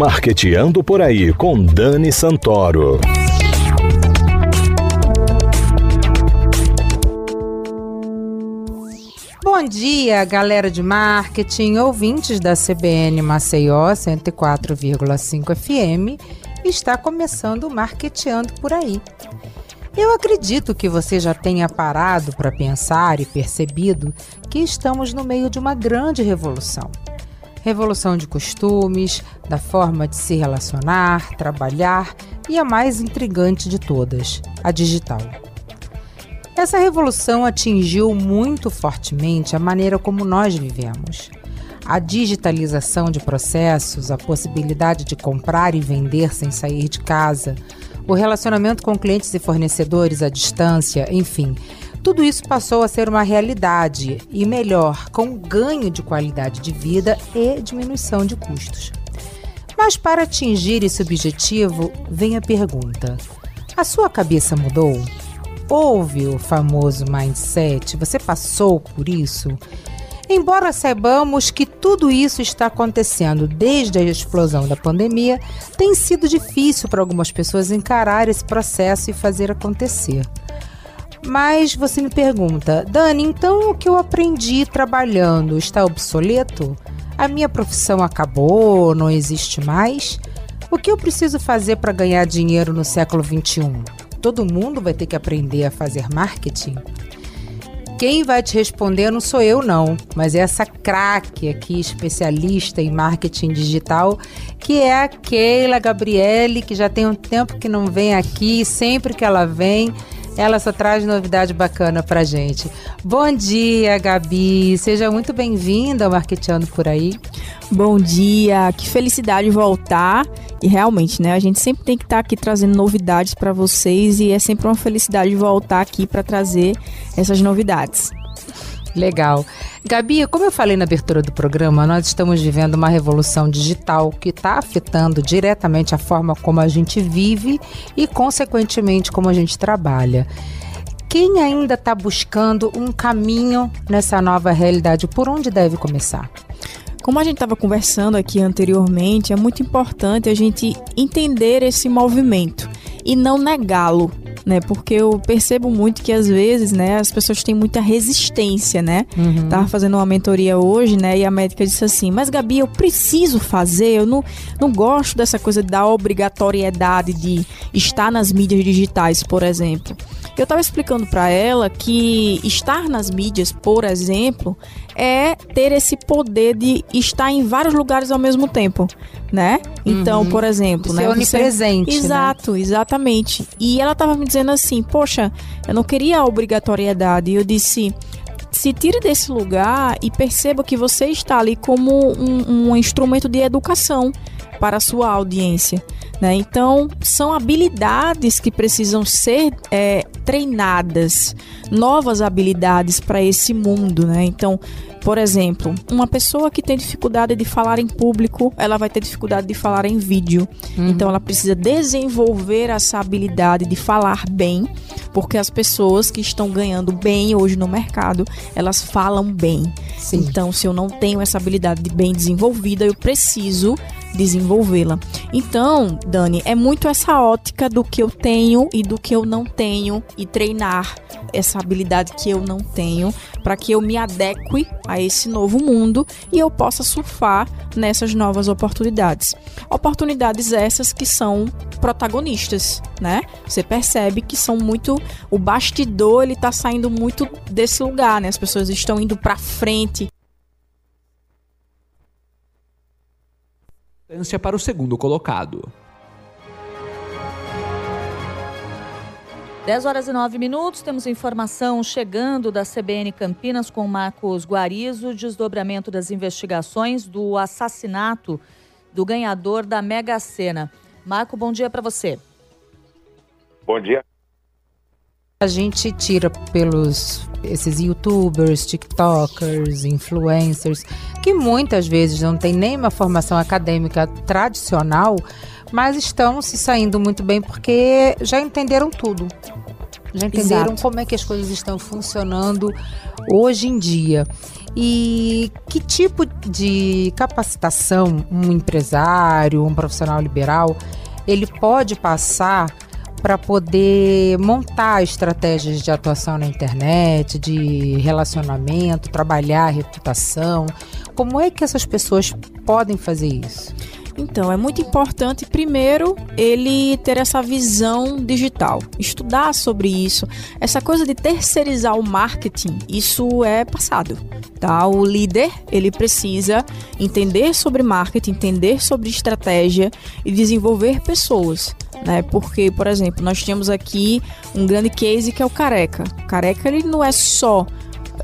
Marqueteando por aí com Dani Santoro. Bom dia, galera de marketing, ouvintes da CBN Maceió 104,5 FM. Está começando o Marqueteando por aí. Eu acredito que você já tenha parado para pensar e percebido que estamos no meio de uma grande revolução revolução de costumes, da forma de se relacionar, trabalhar e a mais intrigante de todas, a digital. Essa revolução atingiu muito fortemente a maneira como nós vivemos. A digitalização de processos, a possibilidade de comprar e vender sem sair de casa, o relacionamento com clientes e fornecedores à distância, enfim, tudo isso passou a ser uma realidade e melhor, com ganho de qualidade de vida e diminuição de custos. Mas para atingir esse objetivo, vem a pergunta: a sua cabeça mudou? Houve o famoso mindset? Você passou por isso? Embora saibamos que tudo isso está acontecendo desde a explosão da pandemia, tem sido difícil para algumas pessoas encarar esse processo e fazer acontecer. Mas você me pergunta, Dani, então o que eu aprendi trabalhando está obsoleto? A minha profissão acabou, não existe mais? O que eu preciso fazer para ganhar dinheiro no século 21? Todo mundo vai ter que aprender a fazer marketing? Quem vai te responder não sou eu, não, mas é essa craque aqui, especialista em marketing digital, que é a Keila Gabriele, que já tem um tempo que não vem aqui, sempre que ela vem, ela só traz novidade bacana pra gente. Bom dia, Gabi. Seja muito bem-vinda ao Marqueteando por aí. Bom dia, que felicidade voltar. E realmente, né, a gente sempre tem que estar tá aqui trazendo novidades para vocês e é sempre uma felicidade voltar aqui para trazer essas novidades. Legal. Gabi, como eu falei na abertura do programa, nós estamos vivendo uma revolução digital que está afetando diretamente a forma como a gente vive e, consequentemente, como a gente trabalha. Quem ainda está buscando um caminho nessa nova realidade, por onde deve começar? Como a gente estava conversando aqui anteriormente, é muito importante a gente entender esse movimento e não negá-lo né? Porque eu percebo muito que às vezes, né, as pessoas têm muita resistência, né? Uhum. Tava fazendo uma mentoria hoje, né, e a médica disse assim: "Mas Gabi, eu preciso fazer, eu não, não gosto dessa coisa da obrigatoriedade de estar nas mídias digitais, por exemplo". Eu estava explicando para ela que estar nas mídias, por exemplo, é ter esse poder de estar em vários lugares ao mesmo tempo, né? Então, uhum. por exemplo, né? onipresente. Você... Né? Exato, né? exatamente. E ela estava me dizendo assim, poxa, eu não queria a obrigatoriedade. E eu disse, se tire desse lugar e perceba que você está ali como um, um instrumento de educação para a sua audiência. Né? Então, são habilidades que precisam ser é, treinadas, novas habilidades para esse mundo. Né? Então, por exemplo, uma pessoa que tem dificuldade de falar em público, ela vai ter dificuldade de falar em vídeo. Uhum. Então, ela precisa desenvolver essa habilidade de falar bem, porque as pessoas que estão ganhando bem hoje no mercado, elas falam bem. Sim. Então, se eu não tenho essa habilidade bem desenvolvida, eu preciso desenvolvê-la. Então, Dani, é muito essa ótica do que eu tenho e do que eu não tenho e treinar essa habilidade que eu não tenho para que eu me adeque a esse novo mundo e eu possa surfar nessas novas oportunidades. Oportunidades essas que são protagonistas, né? Você percebe que são muito o bastidor, ele tá saindo muito desse lugar, né? As pessoas estão indo para frente para o segundo colocado. 10 horas e 9 minutos, temos informação chegando da CBN Campinas com Marcos Guarizo, desdobramento das investigações do assassinato do ganhador da Mega Sena. Marco, bom dia para você. Bom dia. A gente tira pelos esses youtubers, tiktokers, influencers, que muitas vezes não têm nem uma formação acadêmica tradicional, mas estão se saindo muito bem porque já entenderam tudo. Já entenderam Exato. como é que as coisas estão funcionando hoje em dia. E que tipo de capacitação um empresário, um profissional liberal, ele pode passar para poder montar estratégias de atuação na internet, de relacionamento, trabalhar reputação? Como é que essas pessoas podem fazer isso? Então, é muito importante, primeiro, ele ter essa visão digital, estudar sobre isso. Essa coisa de terceirizar o marketing, isso é passado. Tá? O líder, ele precisa entender sobre marketing, entender sobre estratégia e desenvolver pessoas. Né? Porque, por exemplo, nós temos aqui um grande case que é o Careca. O Careca, ele não é só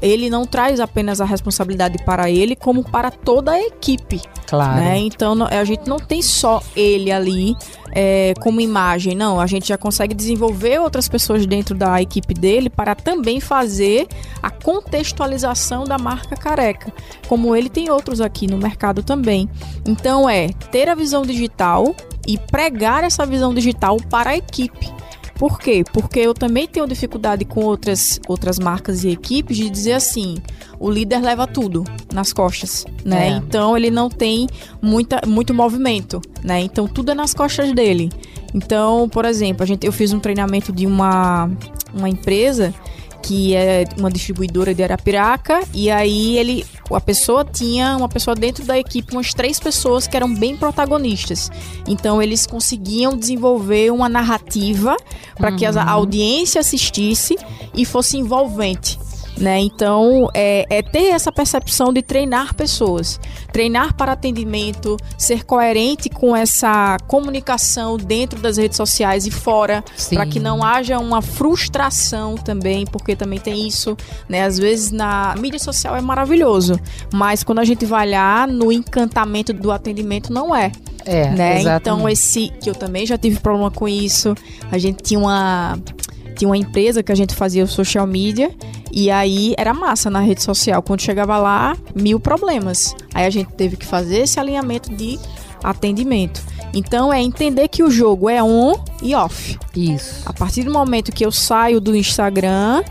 ele não traz apenas a responsabilidade para ele, como para toda a equipe. Claro. Né? Então a gente não tem só ele ali é, como imagem, não. A gente já consegue desenvolver outras pessoas dentro da equipe dele para também fazer a contextualização da marca careca, como ele tem outros aqui no mercado também. Então é ter a visão digital e pregar essa visão digital para a equipe. Por quê? Porque eu também tenho dificuldade com outras, outras marcas e equipes de dizer assim: o líder leva tudo nas costas, né? É. Então ele não tem muita, muito movimento, né? Então tudo é nas costas dele. Então, por exemplo, a gente, eu fiz um treinamento de uma, uma empresa que é uma distribuidora de Arapiraca, e aí ele a pessoa tinha uma pessoa dentro da equipe, umas três pessoas que eram bem protagonistas. Então eles conseguiam desenvolver uma narrativa para uhum. que a audiência assistisse e fosse envolvente. Né? Então, é, é, ter essa percepção de treinar pessoas, treinar para atendimento, ser coerente com essa comunicação dentro das redes sociais e fora, para que não haja uma frustração também, porque também tem isso, né? Às vezes na mídia social é maravilhoso, mas quando a gente vai lá no encantamento do atendimento não é. É, né? Então esse que eu também já tive problema com isso. A gente tinha uma tinha uma empresa que a gente fazia o social media e aí era massa na rede social. Quando chegava lá, mil problemas. Aí a gente teve que fazer esse alinhamento de atendimento. Então é entender que o jogo é on e off. Isso. A partir do momento que eu saio do Instagram,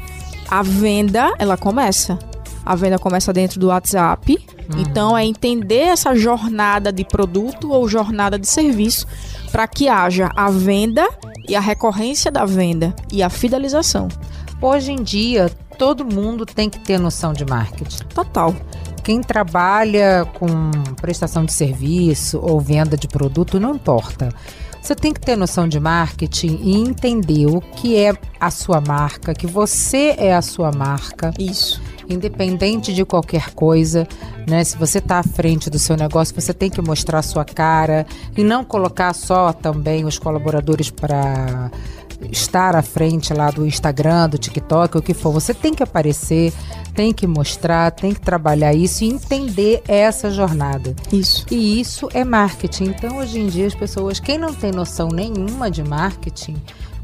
a venda ela começa. A venda começa dentro do WhatsApp. Uhum. Então é entender essa jornada de produto ou jornada de serviço para que haja a venda e a recorrência da venda e a fidelização. Hoje em dia, todo mundo tem que ter noção de marketing. Total. Quem trabalha com prestação de serviço ou venda de produto, não importa. Você tem que ter noção de marketing e entender o que é a sua marca, que você é a sua marca. Isso independente de qualquer coisa, né? Se você está à frente do seu negócio, você tem que mostrar sua cara e não colocar só também os colaboradores para estar à frente lá do Instagram, do TikTok, o que for. Você tem que aparecer, tem que mostrar, tem que trabalhar isso e entender essa jornada. Isso. E isso é marketing. Então, hoje em dia, as pessoas, quem não tem noção nenhuma de marketing,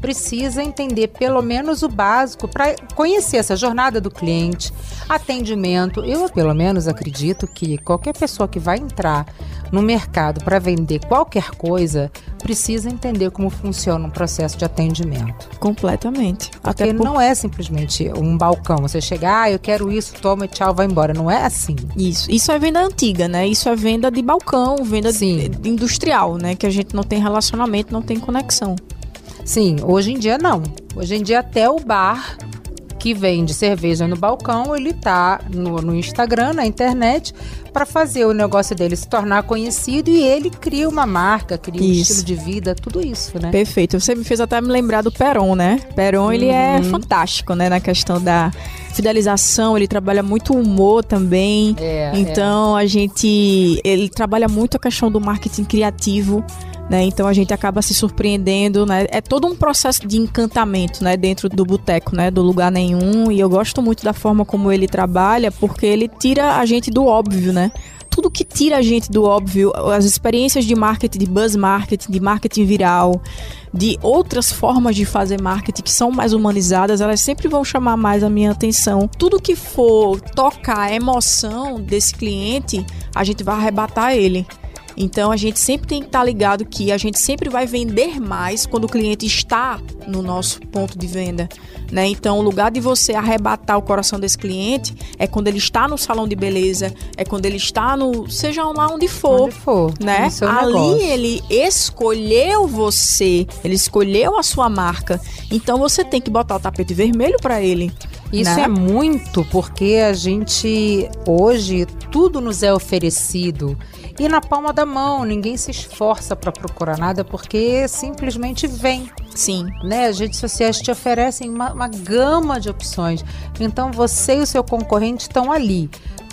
precisa entender pelo menos o básico para conhecer essa jornada do cliente, atendimento. Eu, pelo menos, acredito que qualquer pessoa que vai entrar no mercado para vender qualquer coisa precisa entender como funciona um processo de atendimento. Completamente. Porque Até por... não é simplesmente um balcão. Você chegar, ah, eu quero isso, toma, tchau, vai embora. Não é assim. Isso. Isso é venda antiga, né? Isso é venda de balcão, venda de, industrial, né? Que a gente não tem relacionamento, não tem conexão. Sim, hoje em dia não. Hoje em dia até o bar que vende cerveja no balcão, ele tá no, no Instagram, na internet, para fazer o negócio dele se tornar conhecido e ele cria uma marca, cria isso. um estilo de vida, tudo isso, né? Perfeito. Você me fez até me lembrar do Peron, né? Peron, uhum. ele é uhum. fantástico, né, na questão da fidelização, ele trabalha muito humor também. É, então, é. a gente ele trabalha muito a questão do marketing criativo né? Então a gente acaba se surpreendendo, né? É todo um processo de encantamento, né? Dentro do boteco, né? Do lugar nenhum. E eu gosto muito da forma como ele trabalha, porque ele tira a gente do óbvio, né? tudo que tira a gente do óbvio, as experiências de marketing, de buzz marketing, de marketing viral, de outras formas de fazer marketing que são mais humanizadas, elas sempre vão chamar mais a minha atenção. Tudo que for tocar a emoção desse cliente, a gente vai arrebatar ele. Então a gente sempre tem que estar ligado que a gente sempre vai vender mais quando o cliente está no nosso ponto de venda. Né? Então, o lugar de você arrebatar o coração desse cliente é quando ele está no salão de beleza, é quando ele está no. seja lá onde for. Onde for. Né? Ali negócio. ele escolheu você, ele escolheu a sua marca. Então você tem que botar o tapete vermelho para ele. Isso né? é muito porque a gente hoje tudo nos é oferecido e na palma da mão, ninguém se esforça para procurar nada porque simplesmente vem, Sim. né? As redes sociais te oferecem uma, uma gama de opções. Então você e o seu concorrente estão ali.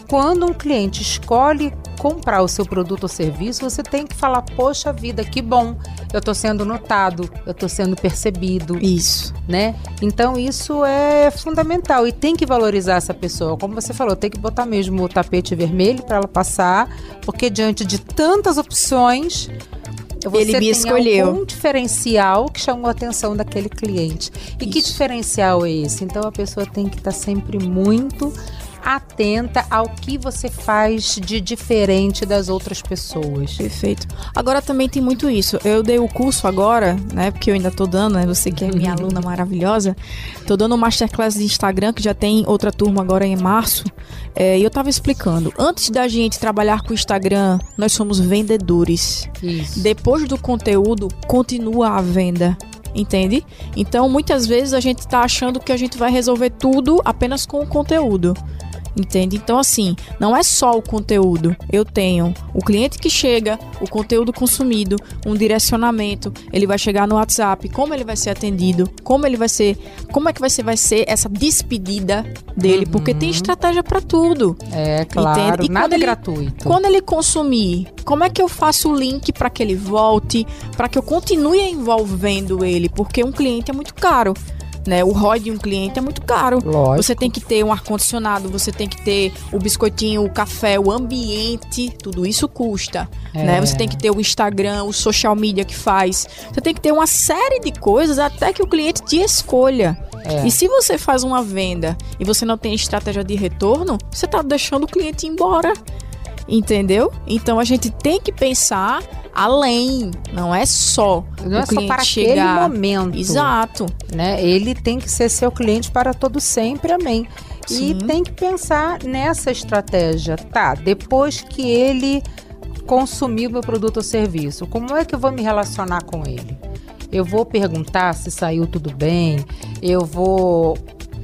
Quando um cliente escolhe comprar o seu produto ou serviço, você tem que falar: Poxa vida, que bom, eu estou sendo notado, eu estou sendo percebido Isso. né? Então isso é fundamental e tem que valorizar essa pessoa. Como você falou, tem que botar mesmo o tapete vermelho para ela passar, porque diante de tantas opções, você Ele me tem escolheu. algum diferencial que chamou a atenção daquele cliente. E que Isso. diferencial é esse? Então a pessoa tem que estar sempre muito atenta ao que você faz de diferente das outras pessoas. Perfeito. Agora também tem muito isso. Eu dei o curso agora, né? Porque eu ainda tô dando, né? Você que é minha aluna maravilhosa. Tô dando um masterclass de Instagram, que já tem outra turma agora em março. É, e eu tava explicando. Antes da gente trabalhar com o Instagram, nós somos vendedores. Isso. Depois do conteúdo, continua a venda. Entende? Então, muitas vezes a gente tá achando que a gente vai resolver tudo apenas com o conteúdo. Entende? Então, assim, não é só o conteúdo. Eu tenho o cliente que chega, o conteúdo consumido, um direcionamento. Ele vai chegar no WhatsApp, como ele vai ser atendido, como ele vai ser, como é que vai ser, vai ser essa despedida dele, porque tem estratégia para tudo. É claro, Entende? E nada é ele- gratuito. Quando ele consumir, como é que eu faço o link para que ele volte, para que eu continue envolvendo ele? Porque um cliente é muito caro. Né? O ROI de um cliente é muito caro. Lógico. Você tem que ter um ar-condicionado, você tem que ter o biscoitinho, o café, o ambiente, tudo isso custa. É. Né? Você tem que ter o Instagram, o social media que faz. Você tem que ter uma série de coisas até que o cliente te escolha. É. E se você faz uma venda e você não tem estratégia de retorno, você está deixando o cliente ir embora. Entendeu? Então a gente tem que pensar além, não é só Não o é só para chegar. aquele momento. Exato. né? Ele tem que ser seu cliente para todo sempre, amém. Sim. E tem que pensar nessa estratégia. Tá, depois que ele consumiu meu produto ou serviço, como é que eu vou me relacionar com ele? Eu vou perguntar se saiu tudo bem, eu vou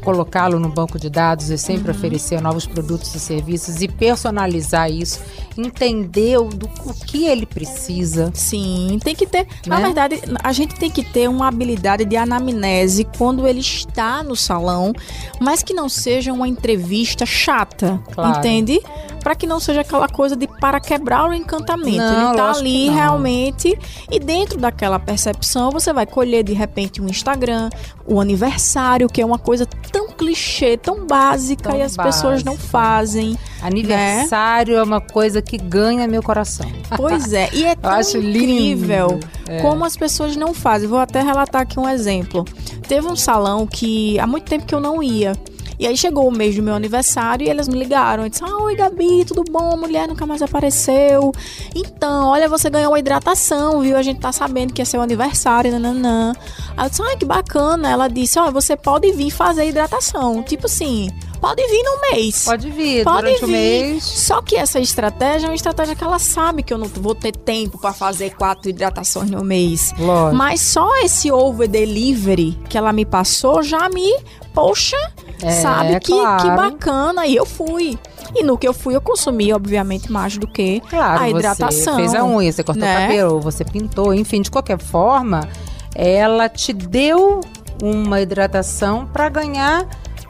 colocá-lo no banco de dados e sempre Uhum. oferecer novos produtos e serviços e personalizar isso, entender o, do, o que ele precisa. Sim, tem que ter. Na Né? verdade, a gente tem que ter uma habilidade de anamnese quando ele está no salão, mas que não seja uma entrevista chata, Claro. entende? Para que não seja aquela coisa de para quebrar o encantamento. Não, ele tá ali realmente e dentro daquela percepção você vai colher de repente um Instagram, o aniversário, que é uma coisa tão clichê, tão básica Tão e as pessoas não básica. fazem. Aniversário é uma coisa que ganha meu coração. Pois é, e é tão incrível É. como as pessoas não fazem. Vou até relatar aqui um exemplo. Teve um salão que há muito tempo que eu não ia. E aí chegou o mês do meu aniversário e eles me ligaram. E disse: ah, Oi, Gabi, tudo bom? Mulher nunca mais apareceu. Então, olha, você ganhou uma hidratação, viu? A gente tá sabendo que é seu aniversário, nananã. Aí eu disse: Ai, que bacana. Ela disse: Ó, você pode vir fazer hidratação. Tipo assim, pode vir no mês. Pode vir Pode durante o vir. mês. Só que essa estratégia é uma estratégia que ela sabe que eu não vou ter tempo pra fazer quatro hidratações no mês. Lógico. Mas só esse over delivery que ela me passou já me, poxa, É, sabe que, claro. que bacana. E eu fui. E no que eu fui, eu consumi, obviamente, mais do que Claro, a hidratação. você fez a unha, você cortou né? o cabelo, você pintou, enfim, de qualquer forma, ela te deu uma hidratação para ganhar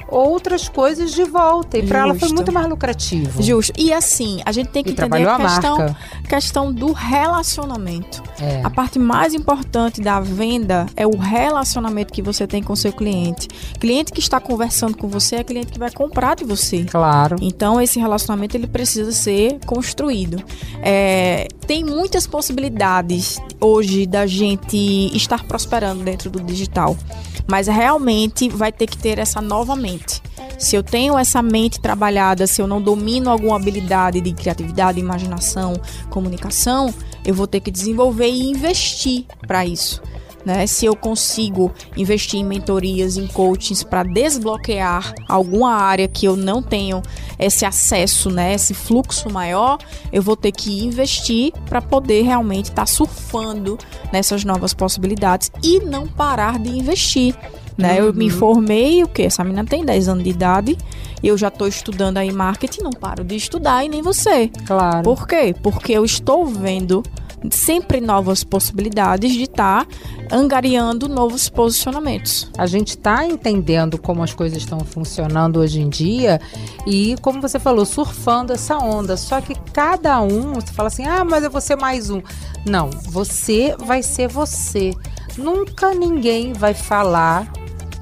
outras coisas de volta. E para ela foi muito mais lucrativo. Justo. E assim, a gente tem que E entender a questão, marca. questão do relacionamento. É. A parte mais importante da venda é o relacionamento que você tem com seu cliente. Cliente que está conversando com você é cliente que vai comprar de você. Claro. Então esse relacionamento ele precisa ser construído. É, tem muitas possibilidades hoje da gente estar prosperando dentro do digital. Mas realmente vai ter que ter essa nova mente. Se eu tenho essa mente trabalhada, se eu não domino alguma habilidade de criatividade, imaginação, comunicação, eu vou ter que desenvolver e investir para isso. Né? Se eu consigo investir em mentorias, em coachings para desbloquear alguma área que eu não tenho esse acesso, né, esse fluxo maior, eu vou ter que investir para poder realmente estar tá surfando nessas novas possibilidades e não parar de investir. Né? Uhum. Eu me uhum. formei, o que? Essa menina tem 10 anos de idade, eu já estou estudando aí marketing, não paro de estudar e nem você. Claro. Por quê? Porque eu estou vendo sempre novas possibilidades de estar tá angariando novos posicionamentos. A gente está entendendo como as coisas estão funcionando hoje em dia e, como você falou, surfando essa onda. Só que cada um, você fala assim, ah, mas eu vou ser mais um. Não, você vai ser você. Nunca ninguém vai falar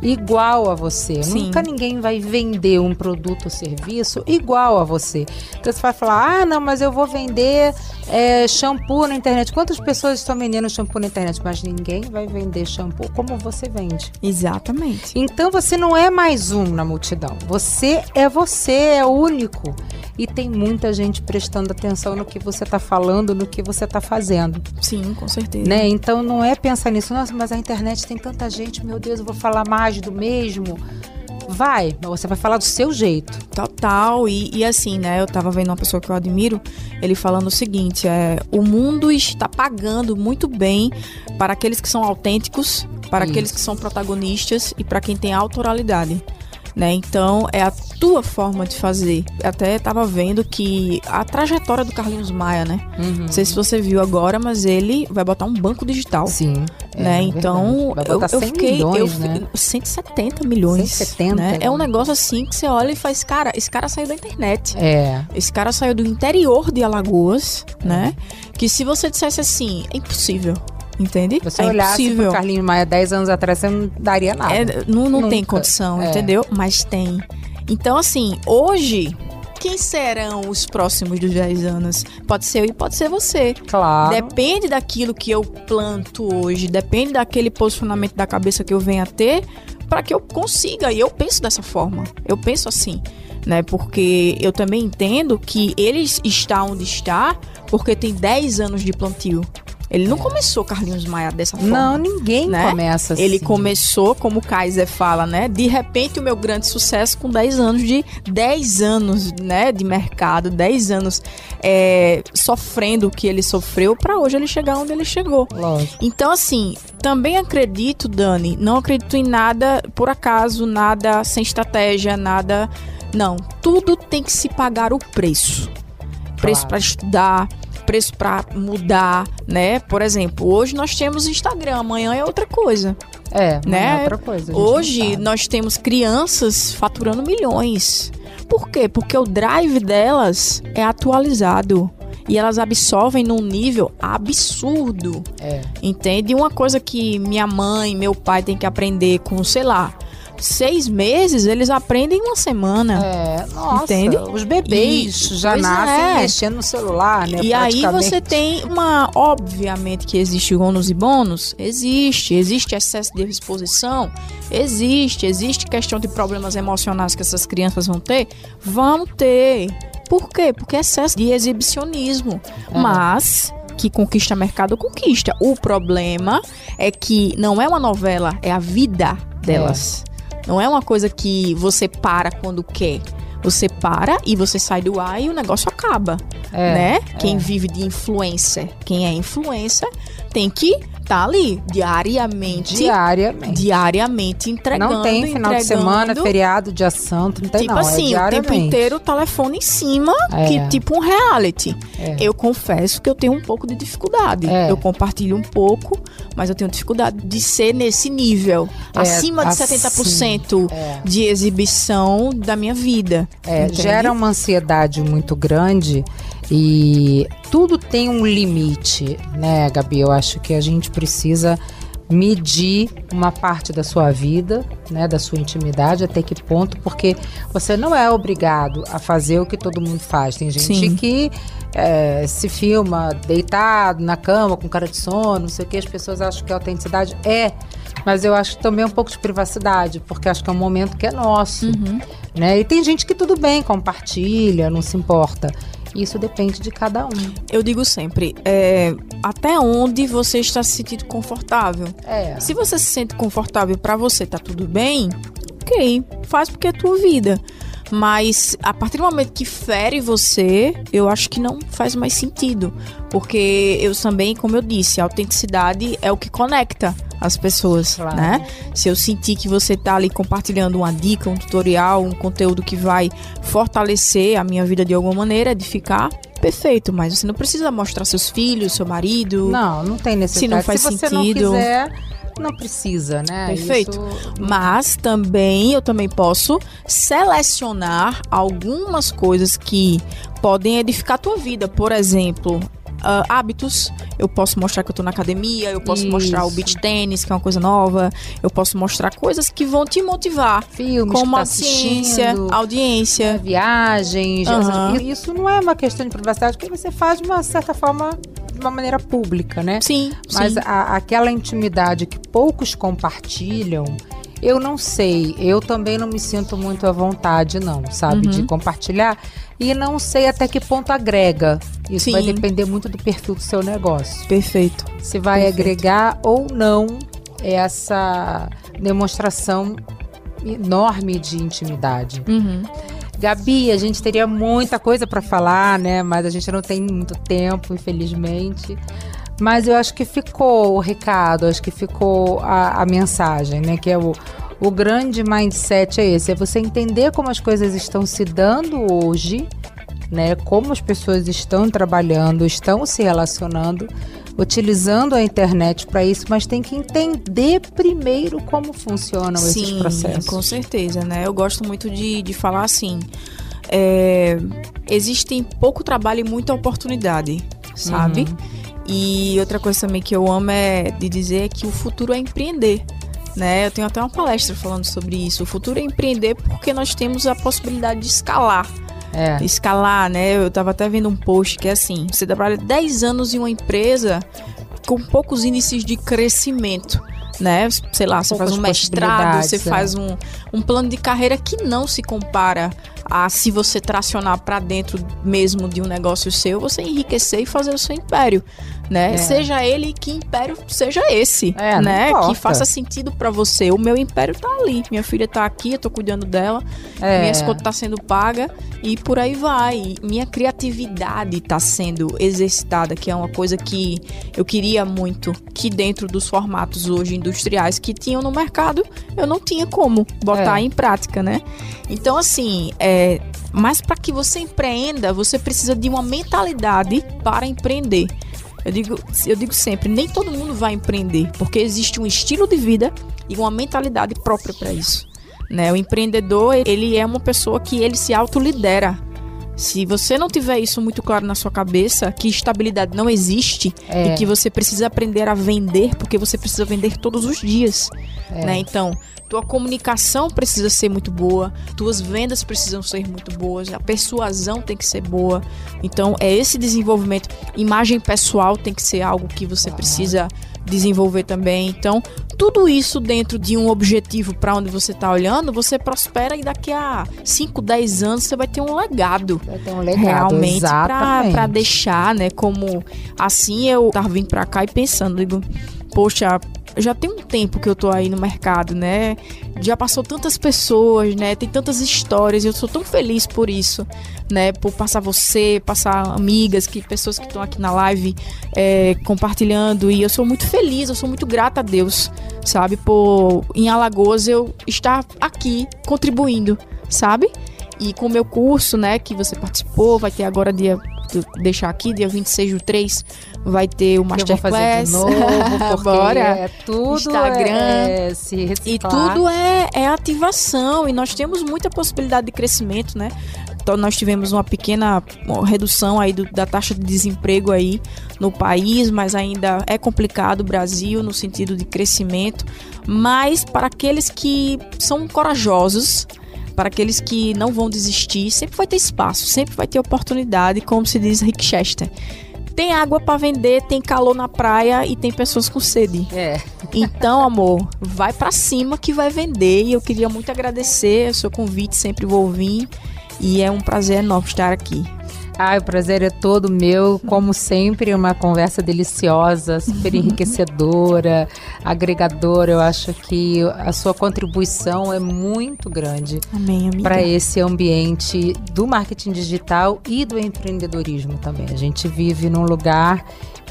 igual a você. Sim. Nunca ninguém vai vender um produto ou serviço igual a você. Então você vai falar: ah, não, mas eu vou vender é, shampoo na internet. Quantas pessoas estão vendendo shampoo na internet? Mas ninguém vai vender shampoo como você vende. Exatamente. Então você não é mais um na multidão. Você é você, é único. E tem muita gente prestando atenção no que você está falando, no que você está fazendo. Sim, com certeza. Né? Então não é pensar nisso, nossa, mas a internet tem tanta gente, meu Deus, eu vou falar mais do mesmo. Vai, mas você vai falar do seu jeito. Total. E, e assim, né? Eu tava vendo uma pessoa que eu admiro, ele falando o seguinte: é, o mundo está pagando muito bem para aqueles que são autênticos, para Isso. aqueles que são protagonistas e para quem tem autoralidade né? Então é a tua forma de fazer. Até estava vendo que a trajetória do Carlinhos Maia, né? Uhum. Não sei se você viu agora, mas ele vai botar um banco digital. Sim. Né? É, então eu, eu fiquei milhões, eu, né? 170 milhões. 170. Né? É um negócio assim que você olha e faz, cara, esse cara saiu da internet. É. Esse cara saiu do interior de Alagoas, né? Que se você dissesse assim, é impossível. Entende? Você é olhasse impossível. pro Carlinhos Maia 10 anos atrás, você não daria nada. É, não não tem condição, é. entendeu? Mas tem. Então, assim, hoje, quem serão os próximos dos 10 anos? Pode ser eu e pode ser você. Claro. Depende daquilo que eu planto hoje, depende daquele posicionamento da cabeça que eu venho a ter para que eu consiga. E eu penso dessa forma. Eu penso assim, né? Porque eu também entendo que ele está onde está porque tem 10 anos de plantio. Ele não começou Carlinhos Maia dessa forma. Não, ninguém né? começa assim. Ele começou, como o Kaiser fala, né? De repente o meu grande sucesso com 10 anos de 10 anos, né, de mercado, 10 anos é, sofrendo o que ele sofreu para hoje ele chegar onde ele chegou. Lógico. Então assim, também acredito, Dani, não acredito em nada por acaso, nada sem estratégia, nada não, tudo tem que se pagar o preço. Preço claro. para estudar, preço para mudar, né? Por exemplo, hoje nós temos Instagram, amanhã é outra coisa. É, né? é outra coisa. Hoje nós temos crianças faturando milhões. Por quê? Porque o drive delas é atualizado e elas absorvem num nível absurdo. É. Entende? Uma coisa que minha mãe, meu pai tem que aprender com, sei lá, seis meses, eles aprendem uma semana. É, nossa. Entende? Os bebês e, já nascem é. mexendo no celular, né? E aí você tem uma. Obviamente que existe ônus e bônus? Existe. Existe excesso de exposição? Existe. Existe questão de problemas emocionais que essas crianças vão ter? Vão ter. Por quê? Porque é excesso de exibicionismo. É. Mas que conquista mercado conquista. O problema é que não é uma novela, é a vida delas. É. Não é uma coisa que você para quando quer. Você para e você sai do ar e o negócio acaba, é, né? É. Quem vive de influencer, quem é influencer, tem que tá ali diariamente. Diariamente. Diariamente entregando. Não tem final entregando, de semana, feriado, dia santo, não tem tipo não. Tipo assim, é o tempo inteiro o telefone em cima, é. que tipo um reality. É. Eu confesso que eu tenho um pouco de dificuldade. É. Eu compartilho um pouco, mas eu tenho dificuldade de ser nesse nível. É, acima de assim, 70% é. de exibição da minha vida. É, gera uma ansiedade muito grande e tudo tem um limite, né, Gabi? Eu acho que a gente precisa medir uma parte da sua vida, né, da sua intimidade, até que ponto, porque você não é obrigado a fazer o que todo mundo faz. Tem gente Sim. que é, se filma deitado na cama com cara de sono, não sei o que, as pessoas acham que a autenticidade é Mas eu acho também um pouco de privacidade, porque acho que é um momento que é nosso. Uhum. Né? E tem gente que tudo bem, compartilha, não se importa. Isso depende de cada um. Eu digo sempre, é, até onde você está se sentindo confortável. É. Se você se sente confortável para você, tá tudo bem, ok, faz porque é tua vida. Mas a partir do momento que fere você, eu acho que não faz mais sentido. Porque eu também, como eu disse, a autenticidade é o que conecta as pessoas, Claro. né? Se eu sentir que você tá ali compartilhando uma dica, um tutorial, um conteúdo que vai fortalecer a minha vida de alguma maneira, edificar, perfeito. Mas você não precisa mostrar seus filhos, seu marido. Não, não tem necessidade. Se não faz você sentido. não quiser, não precisa, né? Perfeito. Isso- Mas também eu também posso selecionar algumas coisas que podem edificar a tua vida. Por exemplo, ah, hábitos. Eu posso mostrar que eu tô na academia, eu posso mostrar o Isso. beach tênis, que é uma coisa nova. Eu posso mostrar coisas que vão te motivar. Filmes Como tá a ciência, audiência. viagens. Aham. essas- Isso não é uma questão de privacidade, porque você faz de uma certa forma, de uma maneira pública, né? Sim, Mas sim. a- aquela intimidade que poucos compartilham, eu não sei. Eu também não me sinto muito à vontade, não, sabe? Uhum. De compartilhar. E não sei até que ponto agrega. Isso vai Sim. depender muito do perfil do seu negócio. Perfeito. Se vai Perfeito. agregar ou não essa demonstração enorme de intimidade. Uhum. Gabi, a gente teria muita coisa para falar, né? Mas a gente não tem muito tempo, infelizmente. Mas eu acho que ficou o recado, acho que ficou a, a mensagem, né? Que é o, o grande mindset é esse, é você entender como as coisas estão se dando hoje, né? Como as pessoas estão trabalhando, estão se relacionando, utilizando a internet para isso, mas tem que entender primeiro como funcionam esses Sim, processos. com certeza, né? Eu gosto muito de, de falar assim. é, existem pouco trabalho e muita oportunidade, sabe? Uhum. E outra coisa também que eu amo é de dizer que o futuro é empreender. Né? Eu tenho até uma palestra falando sobre isso. O futuro é empreender porque nós temos a possibilidade de escalar. É. Escalar, né? Eu tava até vendo um post que é assim: você trabalha 10 anos em uma empresa com poucos índices de crescimento. Né? Sei lá, você faz um mestrado, você é. faz um, um plano de carreira que não se compara a se você tracionar para dentro mesmo de um negócio seu, você enriquecer e fazer o seu império, né? É. Seja ele que império seja esse, É, né? Que faça sentido para você. O meu império tá ali, minha filha tá aqui, eu tô cuidando dela, É. minha escolta tá sendo paga e por aí vai. Minha criatividade tá sendo exercitada, que é uma coisa que eu queria muito que dentro dos formatos hoje industriais que tinham no mercado, eu não tinha como botar É. em prática, né? Então assim, é, mas para que você empreenda, você precisa de uma mentalidade para empreender. Eu digo, eu digo sempre, nem todo mundo vai empreender, porque existe um estilo de vida e uma mentalidade própria para isso. Né? O empreendedor, ele é uma pessoa que ele se autolidera. Se você não tiver isso muito claro na sua cabeça, que estabilidade não existe É. e que você precisa aprender a vender, porque você precisa vender todos os dias, É. né? Então, tua comunicação precisa ser muito boa, tuas vendas precisam ser muito boas, a persuasão tem que ser boa. Então, é esse desenvolvimento. Imagem pessoal tem que ser algo que você precisa desenvolver também. Então, tudo isso dentro de um objetivo para onde você está olhando, você prospera e daqui a 5, 10 anos você vai ter um legado Vai ter um legado, realmente pra deixar, né? Como assim eu tava vindo pra cá e pensando, digo, poxa, já tem um tempo que eu tô aí no mercado, né? Já passou tantas pessoas, né? Tem tantas histórias, e eu sou tão feliz por isso, né? Por passar você, passar amigas, que pessoas que estão aqui na live é, compartilhando, e eu sou muito feliz, eu sou muito grata a Deus, sabe? Por em Alagoas eu estar aqui contribuindo, sabe? E com o meu curso, né, que você participou, vai ter agora dia deixar aqui, dia 26 do 3, vai ter o Que eu vou fazer Masterclass. de novo, porque Bora. é tudo Instagram. é se E tudo é, é ativação e nós temos muita possibilidade de crescimento, né? Então nós tivemos uma pequena redução aí do- da taxa de desemprego aí no país, mas ainda é complicado o Brasil no sentido de crescimento. Mas para aqueles que são corajosos, para aqueles que não vão desistir, sempre vai ter espaço, sempre vai ter oportunidade, como se diz Rick Chester. Tem água para vender, tem calor na praia e tem pessoas com sede. É. Então, amor, vai para cima que vai vender. E eu queria muito agradecer o seu convite, sempre vou vir. E é um prazer enorme estar aqui. Ai, o prazer é todo meu. Como sempre, uma conversa deliciosa, super enriquecedora, agregadora. Eu acho que a sua contribuição é muito grande para esse ambiente do marketing digital e do empreendedorismo também. A gente vive num lugar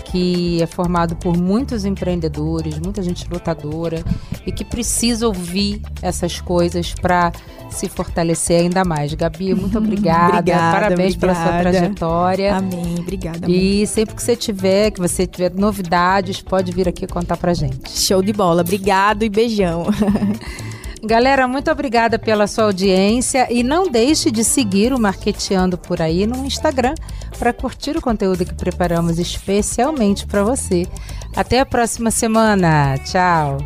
que é formado por muitos empreendedores, muita gente lutadora e que precisa ouvir essas coisas para se fortalecer ainda mais. Gabi, muito obrigada. Obrigada, Parabéns pela sua obrigada. trajetória. Amém, obrigada. amor. E sempre que você tiver, que você tiver novidades, pode vir aqui contar pra gente. Show de bola. Obrigado e beijão. Galera, muito obrigada pela sua audiência e não deixe de seguir o Marqueteando por aí no Instagram para curtir o conteúdo que preparamos especialmente para você. Até a próxima semana. Tchau.